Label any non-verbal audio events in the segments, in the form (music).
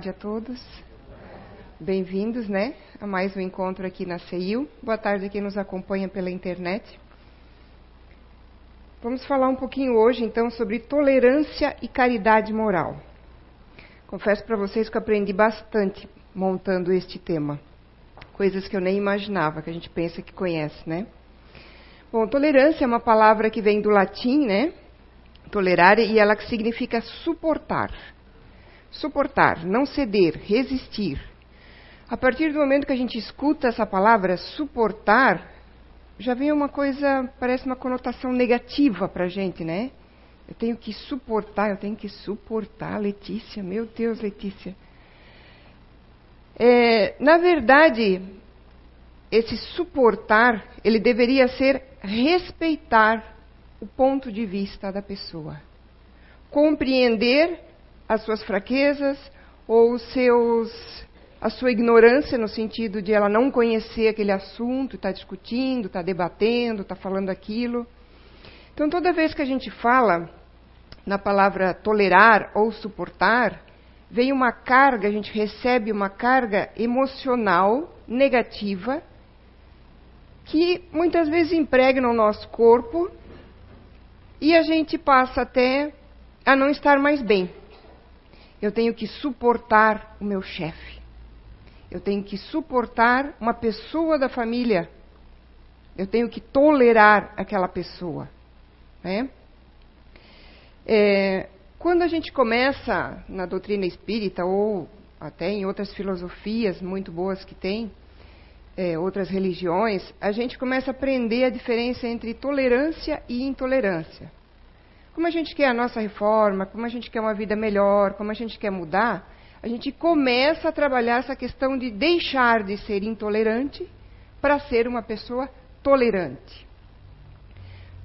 tarde a todos. Bem-vindos, né, a mais um encontro aqui na CEIU. Boa tarde a quem nos acompanha pela internet. Vamos falar um pouquinho hoje, então, sobre tolerância e caridade moral. Confesso para vocês que aprendi bastante montando este tema. Coisas que eu nem imaginava, que a gente pensa que conhece, né? Bom, tolerância é uma palavra que vem do latim, né? Tolerar, e ela significa suportar suportar, não ceder, resistir. A partir do momento que a gente escuta essa palavra suportar, já vem uma coisa, parece uma conotação negativa para a gente, né? Eu tenho que suportar, eu tenho que suportar, Letícia, meu Deus, Letícia. É, na verdade, esse suportar, ele deveria ser respeitar o ponto de vista da pessoa. Compreender as suas fraquezas ou seus, a sua ignorância no sentido de ela não conhecer aquele assunto, está discutindo, está debatendo, está falando aquilo. Então, toda vez que a gente fala na palavra tolerar ou suportar, vem uma carga, a gente recebe uma carga emocional negativa que muitas vezes impregna o nosso corpo e a gente passa até a não estar mais bem. Eu tenho que suportar o meu chefe. Eu tenho que suportar uma pessoa da família. Eu tenho que tolerar aquela pessoa. Né? É, quando a gente começa na doutrina espírita, ou até em outras filosofias muito boas que tem, é, outras religiões, a gente começa a aprender a diferença entre tolerância e intolerância como a gente quer a nossa reforma, como a gente quer uma vida melhor, como a gente quer mudar, a gente começa a trabalhar essa questão de deixar de ser intolerante para ser uma pessoa tolerante.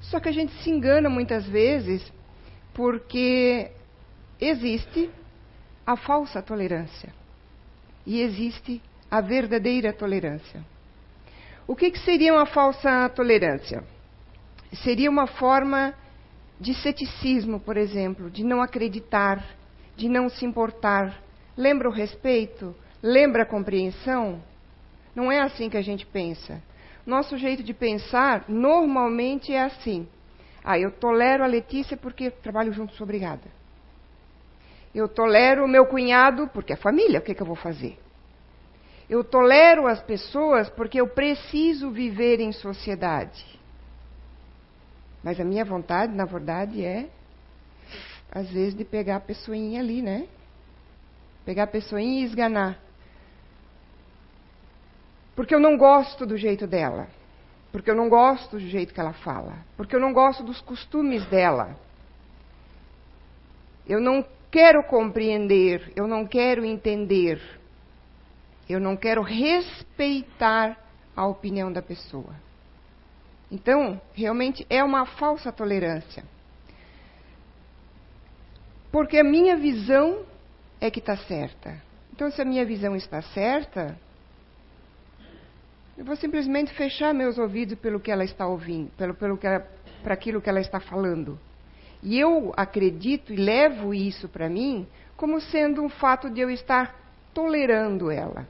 Só que a gente se engana muitas vezes porque existe a falsa tolerância e existe a verdadeira tolerância. O que, que seria uma falsa tolerância? Seria uma forma de ceticismo, por exemplo, de não acreditar, de não se importar. Lembra o respeito? Lembra a compreensão? Não é assim que a gente pensa. Nosso jeito de pensar normalmente é assim. Ah, eu tolero a Letícia porque trabalho junto, sou obrigada. Eu tolero o meu cunhado porque é família, o que, é que eu vou fazer? Eu tolero as pessoas porque eu preciso viver em sociedade. Mas a minha vontade, na verdade, é, às vezes, de pegar a pessoinha ali, né? Pegar a pessoinha e esganar. Porque eu não gosto do jeito dela. Porque eu não gosto do jeito que ela fala. Porque eu não gosto dos costumes dela. Eu não quero compreender, eu não quero entender. Eu não quero respeitar a opinião da pessoa. Então, realmente é uma falsa tolerância. Porque a minha visão é que está certa. Então, se a minha visão está certa, eu vou simplesmente fechar meus ouvidos pelo que ela está ouvindo, pelo, pelo que para aquilo que ela está falando. E eu acredito e levo isso para mim como sendo um fato de eu estar tolerando ela.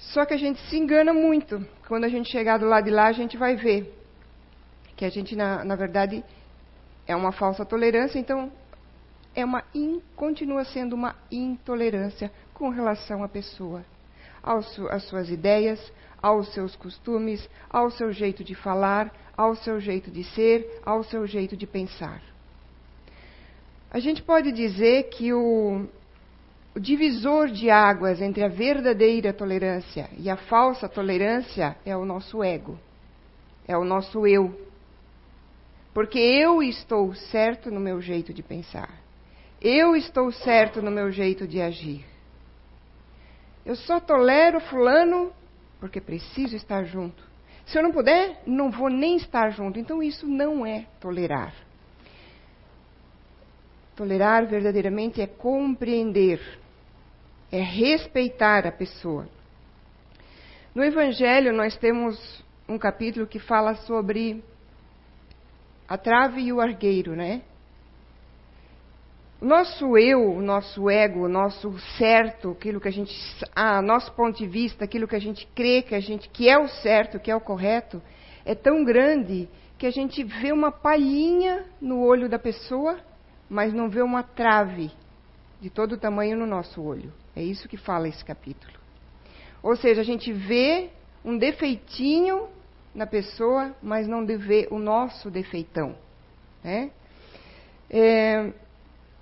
Só que a gente se engana muito. Quando a gente chegar do lado de lá, a gente vai ver que a gente, na, na verdade, é uma falsa tolerância, então é uma in, continua sendo uma intolerância com relação à pessoa, às suas ideias, aos seus costumes, ao seu jeito de falar, ao seu jeito de ser, ao seu jeito de pensar. A gente pode dizer que o, o divisor de águas entre a verdadeira tolerância e a falsa tolerância é o nosso ego, é o nosso eu. Porque eu estou certo no meu jeito de pensar, eu estou certo no meu jeito de agir. Eu só tolero Fulano porque preciso estar junto. Se eu não puder, não vou nem estar junto. Então isso não é tolerar. Tolerar verdadeiramente é compreender, é respeitar a pessoa. No Evangelho, nós temos um capítulo que fala sobre a trave e o argueiro, né? nosso eu, o nosso ego, o nosso certo, aquilo que a gente, ah, nosso ponto de vista, aquilo que a gente crê que a gente que é o certo, que é o correto, é tão grande que a gente vê uma palhinha no olho da pessoa, mas não vê uma trave de todo tamanho no nosso olho. É isso que fala esse capítulo. Ou seja, a gente vê um defeitinho na pessoa, mas não vê o nosso defeitão. Né? É,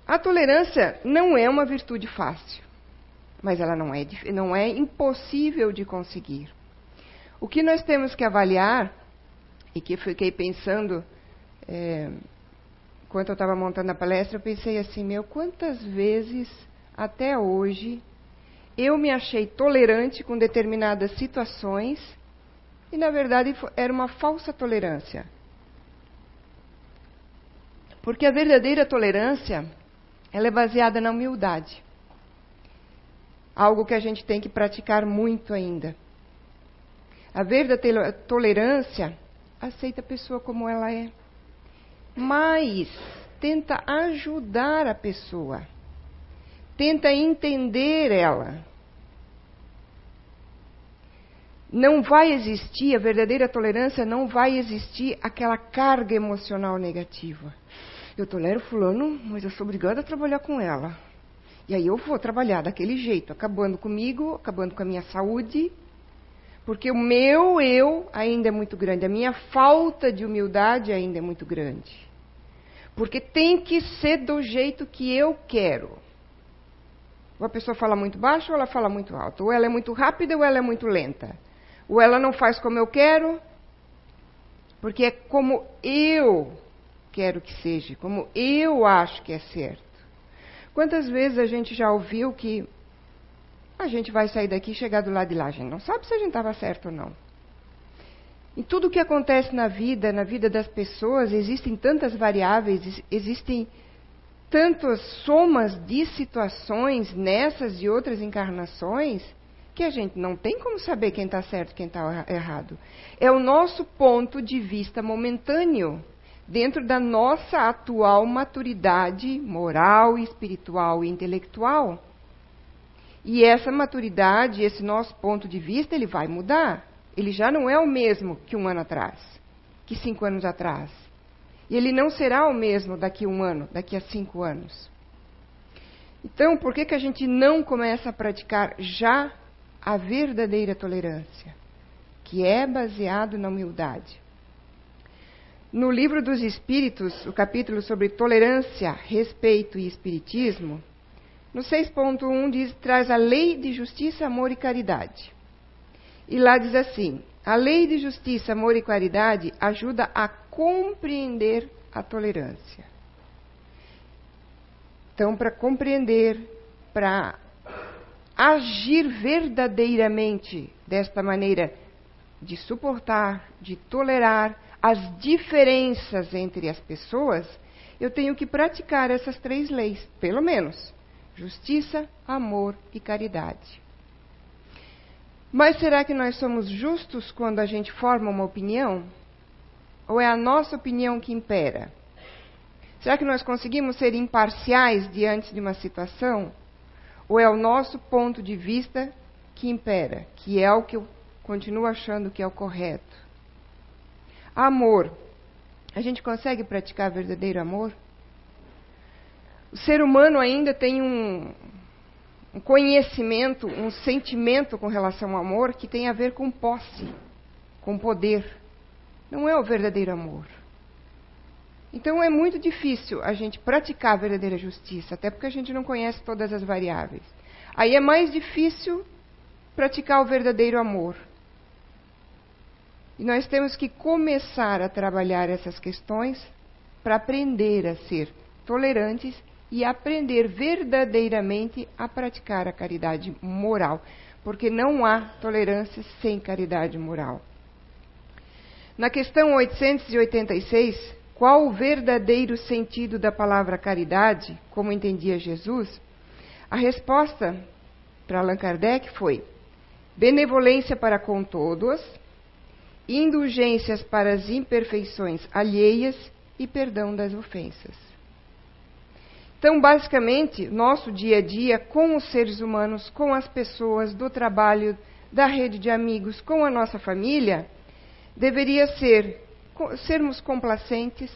a tolerância não é uma virtude fácil, mas ela não é, não é impossível de conseguir. O que nós temos que avaliar, e que eu fiquei pensando, é, enquanto eu estava montando a palestra, eu pensei assim, meu, quantas vezes até hoje eu me achei tolerante com determinadas situações e, na verdade, era uma falsa tolerância. Porque a verdadeira tolerância ela é baseada na humildade. Algo que a gente tem que praticar muito ainda. A verdadeira tolerância aceita a pessoa como ela é, mas tenta ajudar a pessoa, tenta entender ela. Não vai existir, a verdadeira tolerância não vai existir aquela carga emocional negativa eu tolero fulano, mas eu sou obrigada a trabalhar com ela. E aí eu vou trabalhar daquele jeito, acabando comigo, acabando com a minha saúde, porque o meu eu ainda é muito grande, a minha falta de humildade ainda é muito grande. Porque tem que ser do jeito que eu quero. Ou a pessoa fala muito baixo ou ela fala muito alto. Ou ela é muito rápida ou ela é muito lenta. Ou ela não faz como eu quero, porque é como eu quero que seja, como eu acho que é certo. Quantas vezes a gente já ouviu que a gente vai sair daqui e chegar do lado de lá, a gente não sabe se a gente estava certo ou não. Em tudo o que acontece na vida, na vida das pessoas, existem tantas variáveis, existem tantas somas de situações nessas e outras encarnações, que a gente não tem como saber quem está certo e quem está errado. É o nosso ponto de vista momentâneo dentro da nossa atual maturidade moral, espiritual e intelectual. E essa maturidade, esse nosso ponto de vista, ele vai mudar. Ele já não é o mesmo que um ano atrás, que cinco anos atrás. E ele não será o mesmo daqui a um ano, daqui a cinco anos. Então, por que, que a gente não começa a praticar já a verdadeira tolerância, que é baseado na humildade? No livro dos Espíritos, o capítulo sobre tolerância, respeito e espiritismo, no 6.1 diz, traz a lei de justiça, amor e caridade. E lá diz assim: a lei de justiça, amor e caridade ajuda a compreender a tolerância. Então, para compreender, para agir verdadeiramente desta maneira de suportar, de tolerar, as diferenças entre as pessoas, eu tenho que praticar essas três leis, pelo menos: justiça, amor e caridade. Mas será que nós somos justos quando a gente forma uma opinião? Ou é a nossa opinião que impera? Será que nós conseguimos ser imparciais diante de uma situação? Ou é o nosso ponto de vista que impera, que é o que eu continuo achando que é o correto? Amor. A gente consegue praticar verdadeiro amor? O ser humano ainda tem um, um conhecimento, um sentimento com relação ao amor que tem a ver com posse, com poder. Não é o verdadeiro amor. Então é muito difícil a gente praticar a verdadeira justiça, até porque a gente não conhece todas as variáveis. Aí é mais difícil praticar o verdadeiro amor. E nós temos que começar a trabalhar essas questões para aprender a ser tolerantes e aprender verdadeiramente a praticar a caridade moral, porque não há tolerância sem caridade moral. Na questão 886, qual o verdadeiro sentido da palavra caridade, como entendia Jesus? A resposta para Allan Kardec foi: benevolência para com todos, indulgências para as imperfeições alheias e perdão das ofensas. Então, basicamente, nosso dia a dia com os seres humanos, com as pessoas do trabalho, da rede de amigos, com a nossa família, deveria ser sermos complacentes,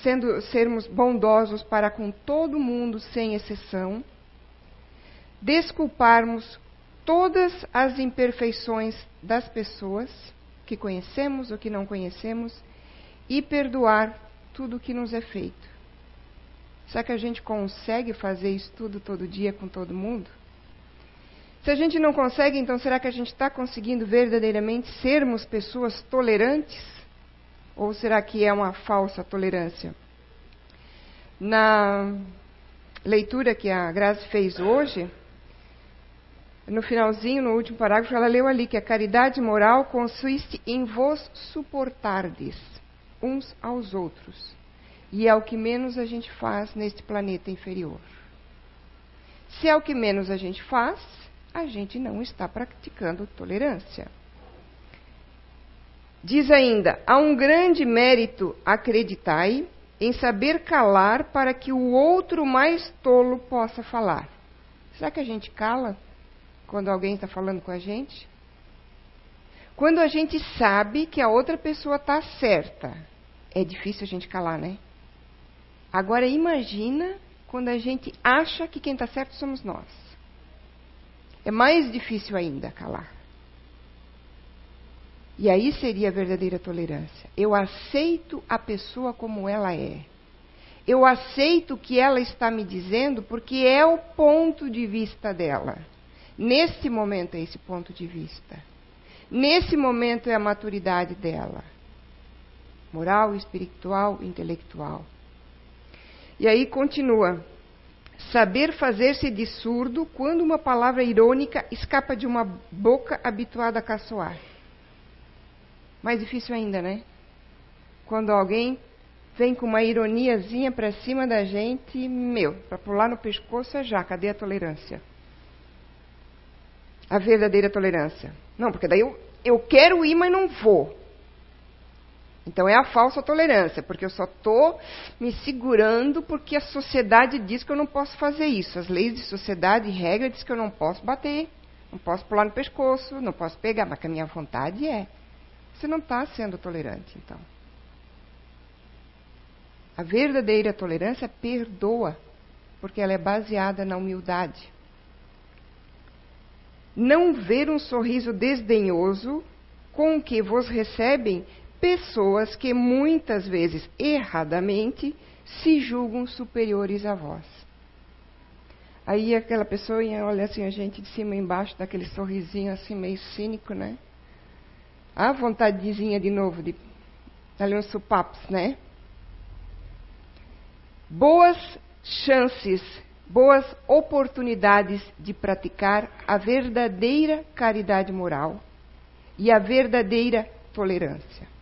sendo, sermos bondosos para com todo mundo, sem exceção, desculparmos todas as imperfeições das pessoas que conhecemos ou que não conhecemos e perdoar tudo o que nos é feito. Será que a gente consegue fazer isso tudo todo dia com todo mundo? Se a gente não consegue, então será que a gente está conseguindo verdadeiramente sermos pessoas tolerantes? Ou será que é uma falsa tolerância? Na leitura que a Graça fez hoje, no finalzinho, no último parágrafo, ela leu ali que a caridade moral consiste em vos suportardes uns aos outros. E é o que menos a gente faz neste planeta inferior. Se é o que menos a gente faz, a gente não está praticando tolerância. Diz ainda: há um grande mérito, acreditai, em saber calar para que o outro mais tolo possa falar. Será que a gente cala quando alguém está falando com a gente? Quando a gente sabe que a outra pessoa está certa, é difícil a gente calar, né? Agora imagina quando a gente acha que quem está certo somos nós. É mais difícil ainda calar. E aí seria a verdadeira tolerância. Eu aceito a pessoa como ela é. Eu aceito o que ela está me dizendo porque é o ponto de vista dela. Nesse momento é esse ponto de vista. Nesse momento é a maturidade dela. Moral, espiritual, intelectual. E aí continua. Saber fazer-se de surdo quando uma palavra irônica escapa de uma boca habituada a caçoar. Mais difícil ainda, né? Quando alguém vem com uma ironiazinha para cima da gente, meu, para pular no pescoço é já, cadê a tolerância? A verdadeira tolerância. Não, porque daí eu, eu quero ir, mas não vou. Então é a falsa tolerância, porque eu só estou me segurando porque a sociedade diz que eu não posso fazer isso. As leis de sociedade e regra diz que eu não posso bater, não posso pular no pescoço, não posso pegar, mas que a minha vontade é. Você não está sendo tolerante, então. A verdadeira tolerância perdoa, porque ela é baseada na humildade. Não ver um sorriso desdenhoso com que vos recebem pessoas que muitas vezes erradamente se julgam superiores a vós. Aí aquela pessoa olha assim a gente de cima e embaixo, daquele sorrisinho assim meio cínico, né? A vontadezinha de novo de dar uns supapos, né? Boas chances, boas oportunidades de praticar a verdadeira caridade moral e a verdadeira tolerância.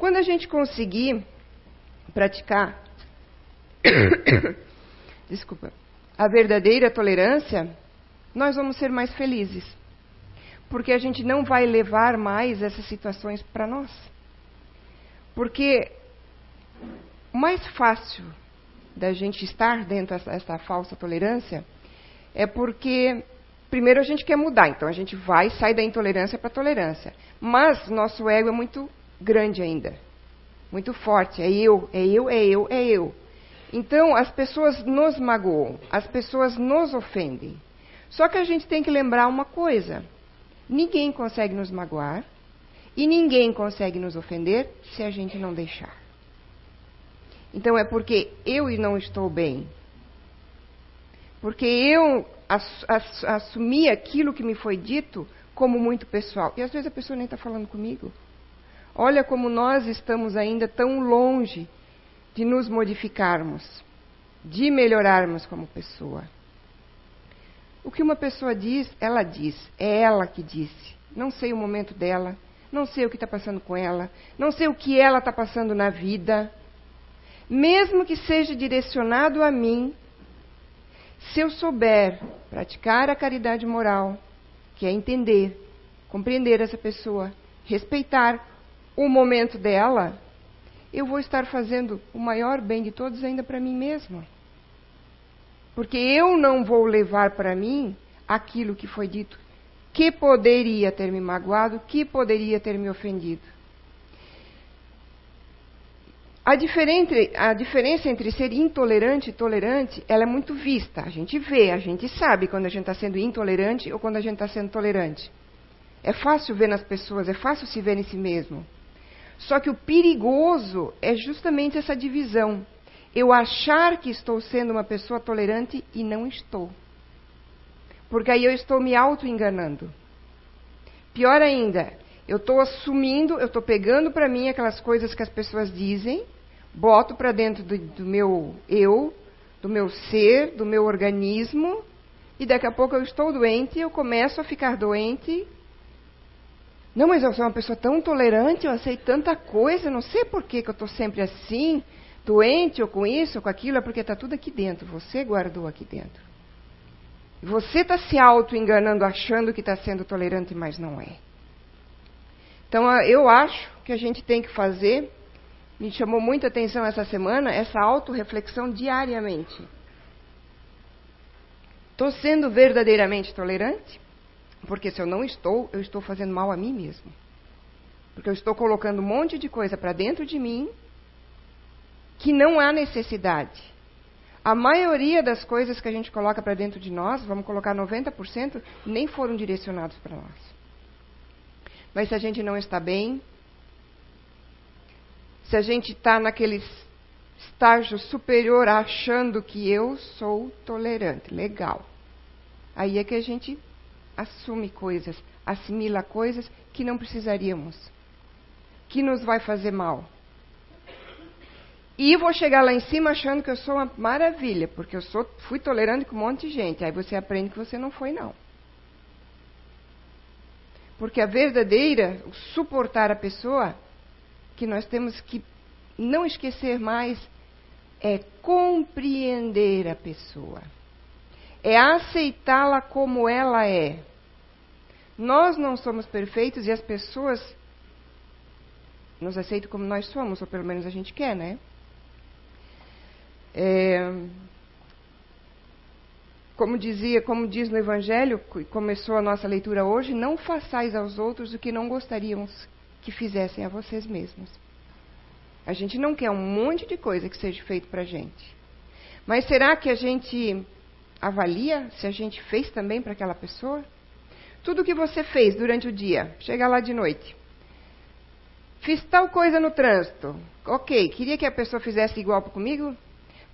Quando a gente conseguir praticar, (coughs) desculpa, a verdadeira tolerância, nós vamos ser mais felizes. Porque a gente não vai levar mais essas situações para nós. Porque o mais fácil da gente estar dentro dessa falsa tolerância é porque primeiro a gente quer mudar, então a gente vai sai da intolerância para a tolerância. Mas nosso ego é muito grande ainda. Muito forte. É eu, é eu, é eu, é eu. Então, as pessoas nos magoam, as pessoas nos ofendem. Só que a gente tem que lembrar uma coisa: ninguém consegue nos magoar e ninguém consegue nos ofender se a gente não deixar. Então, é porque eu não estou bem. Porque eu assumi aquilo que me foi dito como muito pessoal. E às vezes a pessoa nem está falando comigo. Olha como nós estamos ainda tão longe de nos modificarmos, de melhorarmos como pessoa. O que uma pessoa diz, ela diz, é ela que disse. Não sei o momento dela, não sei o que está passando com ela, não sei o que ela está passando na vida. Mesmo que seja direcionado a mim, se eu souber praticar a caridade moral, que é entender, compreender essa pessoa, respeitar o momento dela, eu vou estar fazendo o maior bem de todos ainda para mim mesma. Porque eu não vou levar para mim aquilo que foi dito, que poderia ter me magoado, que poderia ter me ofendido. A, a, diferença entre ser intolerante e tolerante, ela é muito vista. A gente vê, a gente sabe quando a gente está sendo intolerante ou quando a gente está sendo tolerante. É fácil ver nas pessoas, é fácil se ver em si mesmo. Só que o perigoso é justamente essa divisão. Eu achar que estou sendo uma pessoa tolerante e não estou. Porque aí eu estou me auto-enganando. Pior ainda, eu estou assumindo, eu estou pegando para mim aquelas coisas que as pessoas dizem, boto para dentro do, do, meu eu, do meu ser, do meu organismo, e daqui a pouco eu estou doente, eu começo a ficar doente. Não, mas eu sou uma pessoa tão tolerante, eu aceito tanta coisa, não sei por que, que eu estou sempre assim, doente ou com isso ou com aquilo, é porque está tudo aqui dentro, você guardou aqui dentro. Você está se auto-enganando, achando que está sendo tolerante, mas não é. Então, eu acho que a gente tem que fazer, me chamou muita atenção essa semana, essa autorreflexão diariamente. Estou sendo verdadeiramente tolerante? Porque se eu não estou, eu estou fazendo mal a mim mesmo. Porque eu estou colocando um monte de coisa para dentro de mim que não há necessidade. A maioria das coisas que a gente coloca para dentro de nós, vamos colocar 90%, nem foram direcionados para nós. Mas se a gente não está bem, se a gente está naquele estágio superior achando que eu sou tolerante, legal. Aí é que a gente assume coisas, assimila coisas que não precisaríamos, que nos vai fazer mal. E vou chegar lá em cima achando que eu sou uma maravilha, porque eu sou, fui tolerante com um monte de gente. Aí você aprende que você não foi, não. Porque a verdadeira, suportar a pessoa, que nós temos que não esquecer mais, é compreender a pessoa. É aceitá-la como ela é. Nós não somos perfeitos e as pessoas nos aceitam como nós somos, ou pelo menos a gente quer, né? É, como dizia, como diz no Evangelho, que começou a nossa leitura hoje, não façais aos outros o que não gostaríamos que fizessem a vocês mesmos. A gente não quer um monte de coisa que seja feito para a gente. Mas será que a gente avalia se a gente fez também para aquela pessoa? Tudo que você fez durante o dia, chega lá de noite. Fiz tal coisa no trânsito. Ok, queria que a pessoa fizesse igual comigo?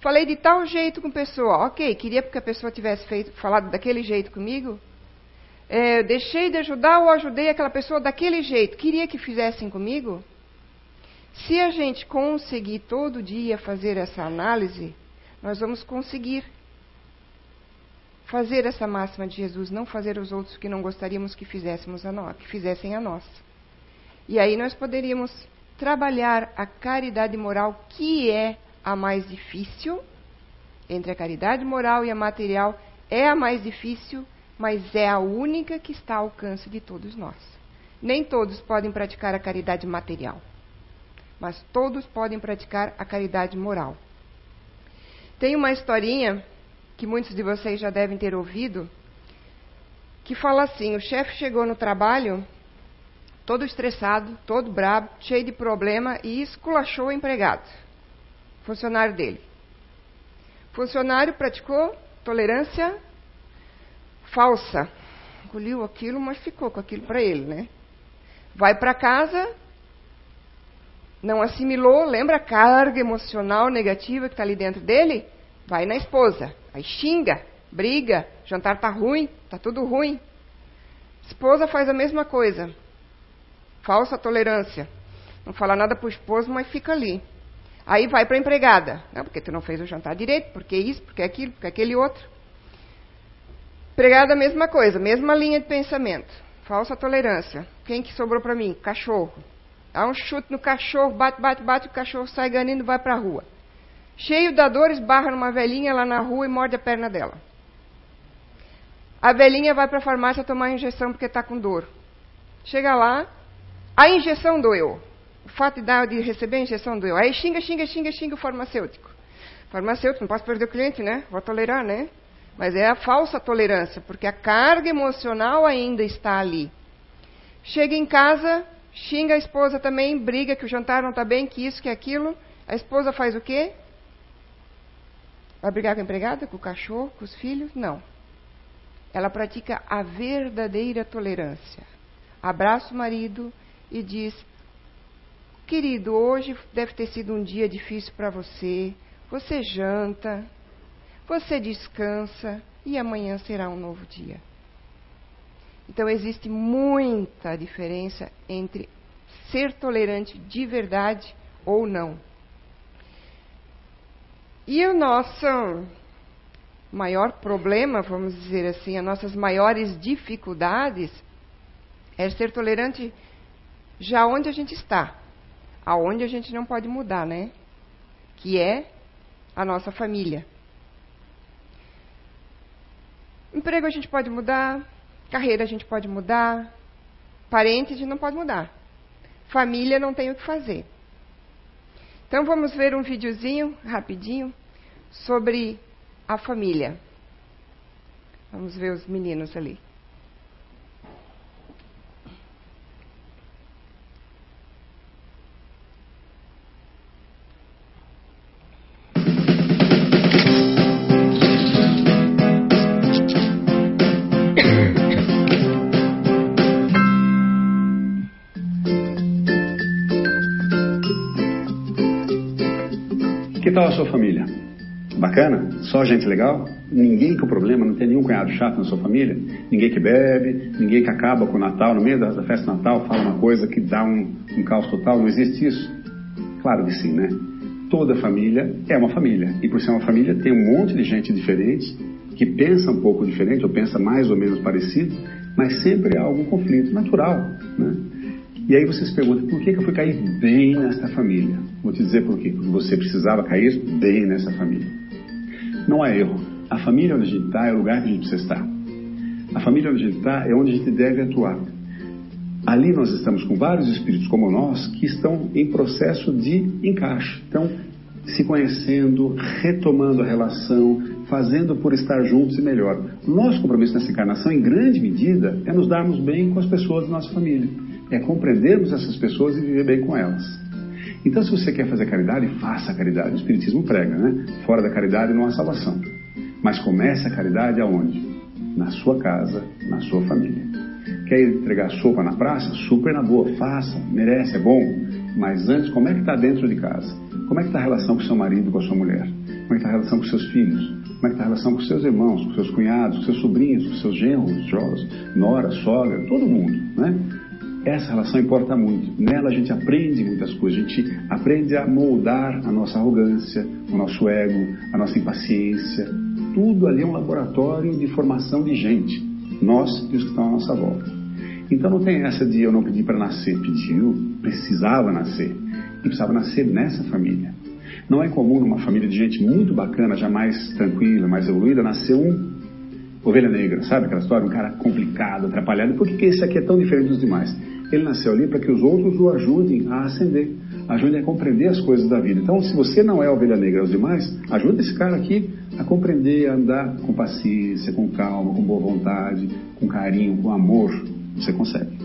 Falei de tal jeito com a pessoa. Ok, queria que a pessoa tivesse feito, falado daquele jeito comigo. É, deixei de ajudar ou ajudei aquela pessoa daquele jeito. Queria que fizessem comigo? Se a gente conseguir todo dia fazer essa análise, nós vamos conseguir fazer essa máxima de Jesus, não fazer os outros que não gostaríamos que fizéssemos a nós, que fizessem a nós. E aí nós poderíamos trabalhar a caridade moral, que é a mais difícil, entre a caridade moral e a material, é a mais difícil, mas é a única que está ao alcance de todos nós. Nem todos podem praticar a caridade material, mas todos podem praticar a caridade moral. Tem uma historinha que muitos de vocês já devem ter ouvido, que fala assim: o chefe chegou no trabalho todo estressado, todo brabo, cheio de problema e esculachou o empregado funcionário dele. Funcionário praticou tolerância falsa. Engoliu aquilo, mas ficou com aquilo para ele, né? Vai para casa, não assimilou, lembra a carga emocional negativa que está ali dentro dele? Vai na esposa, aí xinga, briga, jantar tá ruim, tá tudo ruim. Esposa faz a mesma coisa. Falsa tolerância. Não fala nada para o esposo, mas fica ali. Aí vai para a empregada. Não, porque tu não fez o jantar direito, porque isso, porque aquilo, porque aquele outro. Empregada, mesma coisa, mesma linha de pensamento. Falsa tolerância. Quem que sobrou para mim? Cachorro. Dá um chute no cachorro, bate, bate, bate, o cachorro sai ganhando e vai para a rua. Cheio da dor, esbarra numa velhinha lá na rua e morde a perna dela. A velhinha vai para a farmácia tomar injeção porque está com dor. Chega lá, a injeção doeu. o fato de de receber a injeção doeu. Aí xinga, xinga, xinga, xinga o farmacêutico. Farmacêutico, não posso perder o cliente, né? Vou tolerar, né? Mas é a falsa tolerância, porque a carga emocional ainda está ali. Chega em casa, xinga a esposa também, briga que o jantar não está bem, que isso, que aquilo. A esposa faz o quê? Vai brigar com a empregada, com o cachorro, com os filhos? Não. Ela pratica a verdadeira tolerância. Abraça o marido e diz: Querido, hoje deve ter sido um dia difícil para você. Você janta, você descansa e amanhã será um novo dia. Então existe muita diferença entre ser tolerante de verdade ou não. E o nosso maior problema, vamos dizer assim, as nossas maiores dificuldades é ser tolerante já onde a gente está, aonde a gente não pode mudar, né? Que é a nossa família. Emprego a gente pode mudar, carreira a gente pode mudar, parente a gente não pode mudar. Família não tem o que fazer. Então vamos ver um videozinho rapidinho sobre a família. Vamos ver os meninos ali. Sua família? Bacana? Só gente legal? Ninguém com problema, não tem nenhum cunhado chato na sua família? Ninguém que bebe, ninguém que acaba com o Natal, no meio da, da festa Natal, fala uma coisa que dá um, um caos total? Não existe isso? Claro que sim, né? Toda família é uma família. E por ser uma família, tem um monte de gente diferente, que pensa um pouco diferente, ou pensa mais ou menos parecido, mas sempre há algum conflito natural, né? E aí você se pergunta, por que, que eu fui cair bem nessa família? Vou te dizer por quê. Porque você precisava cair bem nessa família. Não há erro. A família onde a gente está é o lugar que a gente precisa estar. A família onde a gente está é onde a gente deve atuar. Ali nós estamos com vários espíritos como nós que estão em processo de encaixe. Estão se conhecendo, retomando a relação, fazendo por estar juntos e melhor. Nosso compromisso nessa encarnação, em grande medida, é nos darmos bem com as pessoas da nossa família é compreendermos essas pessoas e viver bem com elas. Então, se você quer fazer caridade, faça a caridade. O Espiritismo prega, né? Fora da caridade não há salvação. Mas comece a caridade aonde? Na sua casa, na sua família. Quer entregar sopa na praça? Super na boa, faça, merece, é bom. Mas antes, como é que está dentro de casa? Como é que está a relação com seu marido, com a sua mulher? Como é que está a relação com seus filhos? Como é que está a relação com seus irmãos, com seus cunhados, com seus sobrinhos, com seus genros, jovens, nora, sogra, todo mundo, né? Essa relação importa muito. Nela a gente aprende muitas coisas. A gente aprende a moldar a nossa arrogância, o nosso ego, a nossa impaciência. Tudo ali é um laboratório de formação de gente. Nós e os que estão à nossa volta. Então não tem essa de eu não pedir para nascer. Pediu, precisava nascer. E precisava nascer nessa família. Não é comum numa família de gente muito bacana, já mais tranquila, mais evoluída, nascer um ovelha negra, sabe aquela história? Um cara complicado, atrapalhado. Por que esse aqui é tão diferente dos demais? Ele nasceu ali para que os outros o ajudem a ascender, ajudem a compreender as coisas da vida. Então, se você não é ovelha negra aos demais, ajuda esse cara aqui a compreender, a andar com paciência, com calma, com boa vontade, com carinho, com amor. Você consegue,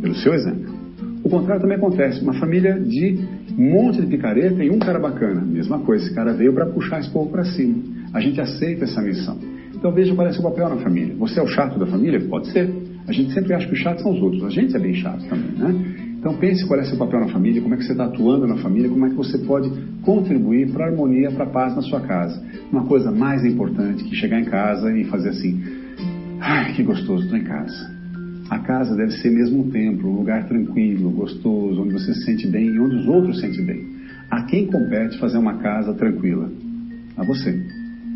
pelo seu exemplo. O contrário também acontece. Uma família de um monte de picareta e um cara bacana. Mesma coisa, esse cara veio para puxar esse povo para cima. A gente aceita essa missão. Então veja qual é seu papel na família. Você é o chato da família? Pode ser. A gente sempre acha que os chatos são os outros. A gente é bem chato também, né? Então pense qual é seu papel na família, como é que você está atuando na família, como é que você pode contribuir para a harmonia, para a paz na sua casa. Uma coisa mais importante que chegar em casa e fazer assim, ai, que gostoso, estou em casa. A casa deve ser mesmo um templo, um lugar tranquilo, gostoso, onde você se sente bem e onde os outros se sentem bem. A quem compete fazer uma casa tranquila? A você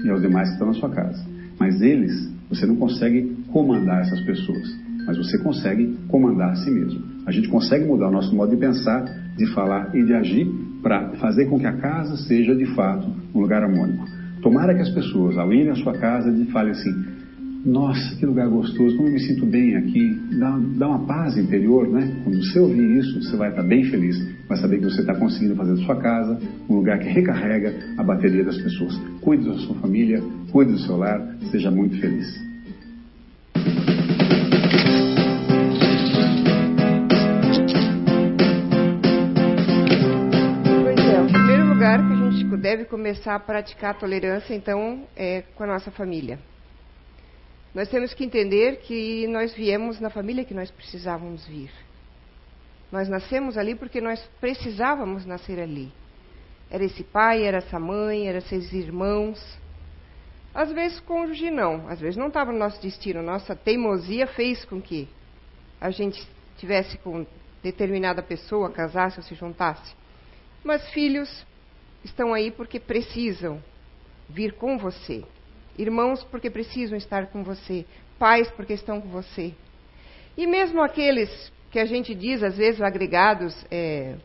e aos demais que estão na sua casa. Mas eles, você não consegue comandar essas pessoas mas você consegue comandar a si mesmo. A gente consegue mudar o nosso modo de pensar, de falar e de agir para fazer com que a casa seja de fato um lugar harmônico. Tomara que as pessoas, ao irem à sua casa, falem assim: nossa, que lugar gostoso, como eu me sinto bem aqui, dá, dá uma paz interior, né? Quando você ouvir isso, você vai estar bem feliz, vai saber que você está conseguindo fazer da sua casa um lugar que recarrega a bateria das pessoas. Cuide da sua família, cuide do seu lar, seja muito feliz. Deve começar a praticar a tolerância, então, é, com a nossa família. Nós temos que entender que nós viemos na família que nós precisávamos vir. Nós nascemos ali porque nós precisávamos nascer ali. Era esse pai, era essa mãe, era esses irmãos. Às vezes cônjuge não, às vezes não estava no nosso destino. Nossa teimosia fez com que a gente tivesse com determinada pessoa, casasse ou se juntasse. Mas filhos estão aí porque precisam vir com você. Irmãos porque precisam estar com você. Pais porque estão com você. E mesmo aqueles que a gente diz, às vezes, agregados, é,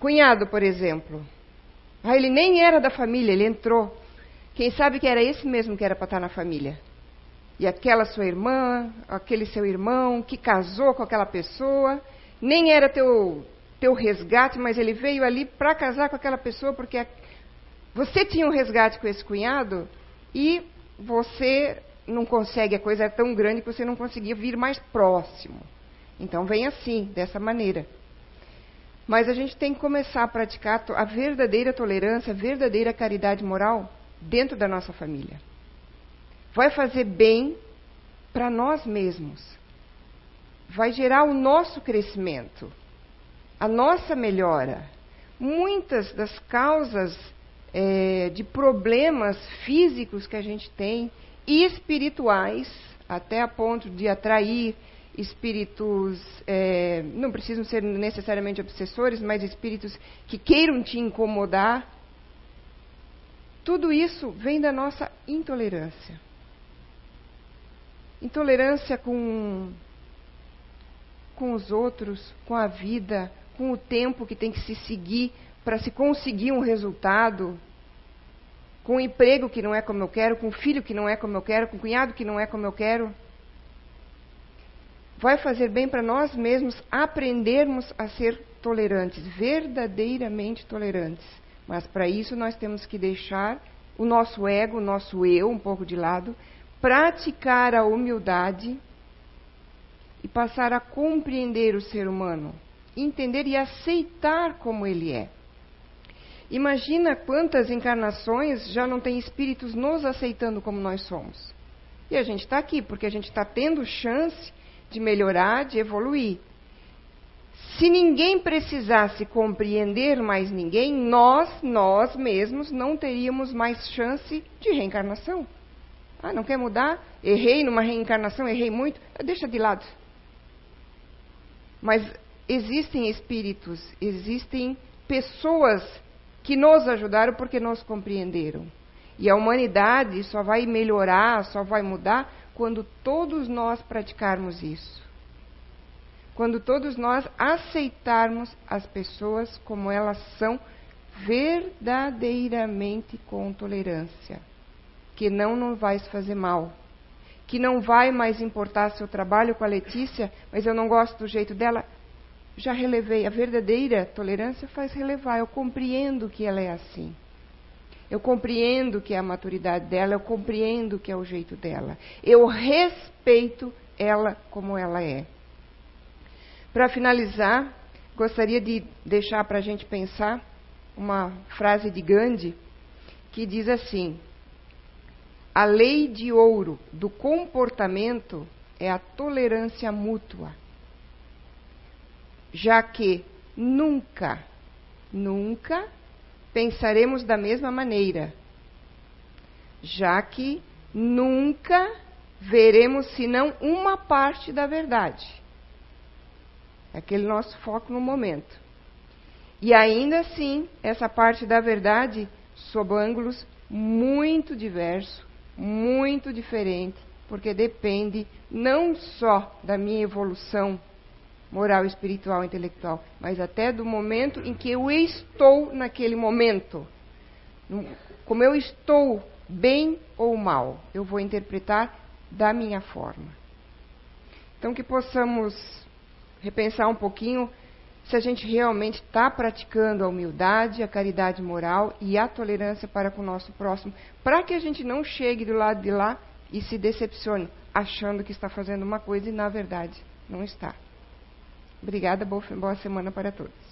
cunhado, por exemplo. Ah, ele nem era da família, ele entrou. Quem sabe que era esse mesmo que era para estar na família. E aquela sua irmã, aquele seu irmão que casou com aquela pessoa, nem era teu teu resgate, mas ele veio ali para casar com aquela pessoa porque você tinha um resgate com esse cunhado e você não consegue, a coisa é tão grande que você não conseguia vir mais próximo. Então vem assim, dessa maneira. Mas a gente tem que começar a praticar a verdadeira tolerância, a verdadeira caridade moral dentro da nossa família. Vai fazer bem para nós mesmos. Vai gerar o nosso crescimento a nossa melhora. Muitas das causas é, de problemas físicos que a gente tem e espirituais, até a ponto de atrair espíritos, é, não precisam ser necessariamente obsessores, mas espíritos que queiram te incomodar. Tudo isso vem da nossa intolerância. Intolerância com, com os outros, com a vida, com o tempo que tem que se seguir para se conseguir um resultado, com o emprego que não é como eu quero, com o filho que não é como eu quero, com o cunhado que não é como eu quero. Vai fazer bem para nós mesmos aprendermos a ser tolerantes, verdadeiramente tolerantes. Mas para isso nós temos que deixar o nosso ego, o nosso eu um pouco de lado, praticar a humildade e passar a compreender o ser humano entender e aceitar como ele é. Imagina quantas encarnações já não tem espíritos nos aceitando como nós somos. E a gente está aqui porque a gente está tendo chance de melhorar, de evoluir. Se ninguém precisasse compreender mais ninguém, nós, nós mesmos, não teríamos mais chance de reencarnação. Ah, não quer mudar? Errei numa reencarnação, errei muito, deixa de lado. Mas existem espíritos, existem pessoas que nos ajudaram porque nos compreenderam. E a humanidade só vai melhorar, só vai mudar quando todos nós praticarmos isso. Quando todos nós aceitarmos as pessoas como elas são, verdadeiramente com tolerância, que não nos vai fazer mal, que não vai mais importar seu trabalho com a Letícia, mas eu não gosto do jeito dela, já relevei. A verdadeira tolerância faz relevar. Eu compreendo que ela é assim. Eu compreendo que é a maturidade dela, eu compreendo que é o jeito dela. Eu respeito ela como ela é. Para finalizar, gostaria de deixar para a gente pensar uma frase de Gandhi que diz assim: A lei de ouro do comportamento é a tolerância mútua já que nunca, nunca pensaremos da mesma maneira, já que nunca veremos senão uma parte da verdade. É aquele nosso foco no momento. E ainda assim, essa parte da verdade sob ângulos muito diversos, muito diferentes, porque depende não só da minha evolução moral, espiritual, intelectual, mas até do momento em que eu estou naquele momento. Como eu estou bem ou mal, eu vou interpretar da minha forma. Então, que possamos repensar um pouquinho se a gente realmente está praticando a humildade, a caridade moral e a tolerância para com o nosso próximo, para que a gente não chegue do lado de lá e se decepcione, achando que está fazendo uma coisa e na verdade não está. Obrigada, boa semana para todos.